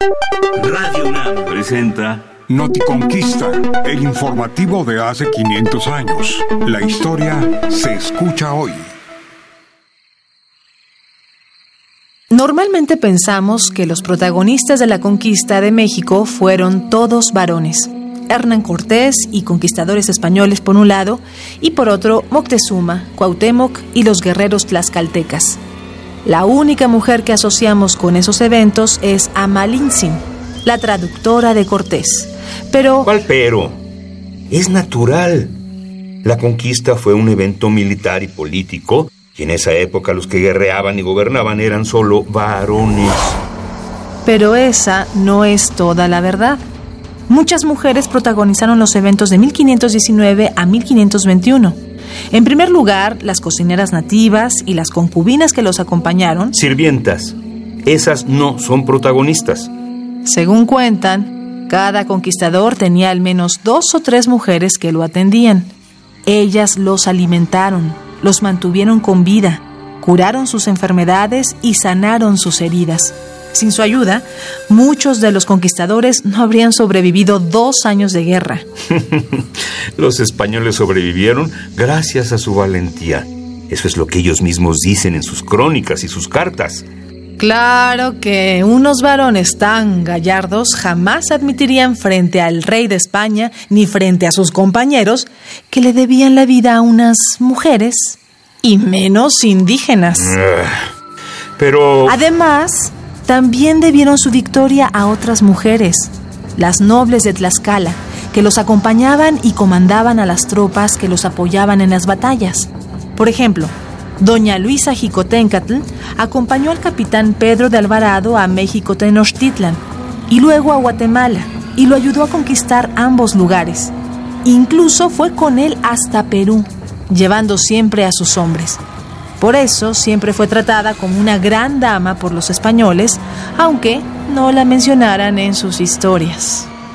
Radio UNAM presenta Noticonquista, el informativo de hace 500 años. La historia se escucha hoy. Normalmente pensamos que los protagonistas de la conquista de México fueron todos varones. Hernán Cortés y conquistadores españoles por un lado, y por otro Moctezuma, Cuauhtémoc y los guerreros tlaxcaltecas. La única mujer que asociamos con esos eventos es Amalintzin, la traductora de Cortés. Pero... ¿Cuál pero? Es natural. La conquista fue un evento militar y político, y en esa época los que guerreaban y gobernaban eran solo varones. Pero esa no es toda la verdad. Muchas mujeres protagonizaron los eventos de 1519 a 1521. En primer lugar, las cocineras nativas y las concubinas que los acompañaron. Sirvientas. Esas no son protagonistas. Según cuentan, cada conquistador tenía al menos dos o tres mujeres que lo atendían. Ellas los alimentaron, los mantuvieron con vida, curaron sus enfermedades y sanaron sus heridas. Sin su ayuda, muchos de los conquistadores no habrían sobrevivido dos años de guerra. los españoles sobrevivieron gracias a su valentía. Eso es lo que ellos mismos dicen en sus crónicas y sus cartas. Claro que unos varones tan gallardos jamás admitirían frente al rey de España ni frente a sus compañeros que le debían la vida a unas mujeres y menos indígenas. Ah, pero... Además, también debieron su victoria a otras mujeres, las nobles de Tlaxcala, que los acompañaban y comandaban a las tropas que los apoyaban en las batallas. Por ejemplo, doña Luisa Jicotencatl acompañó al capitán Pedro de Alvarado a México Tenochtitlan y luego a Guatemala y lo ayudó a conquistar ambos lugares. Incluso fue con él hasta Perú, llevando siempre a sus hombres. Por eso siempre fue tratada como una gran dama por los españoles, aunque no la mencionaran en sus historias.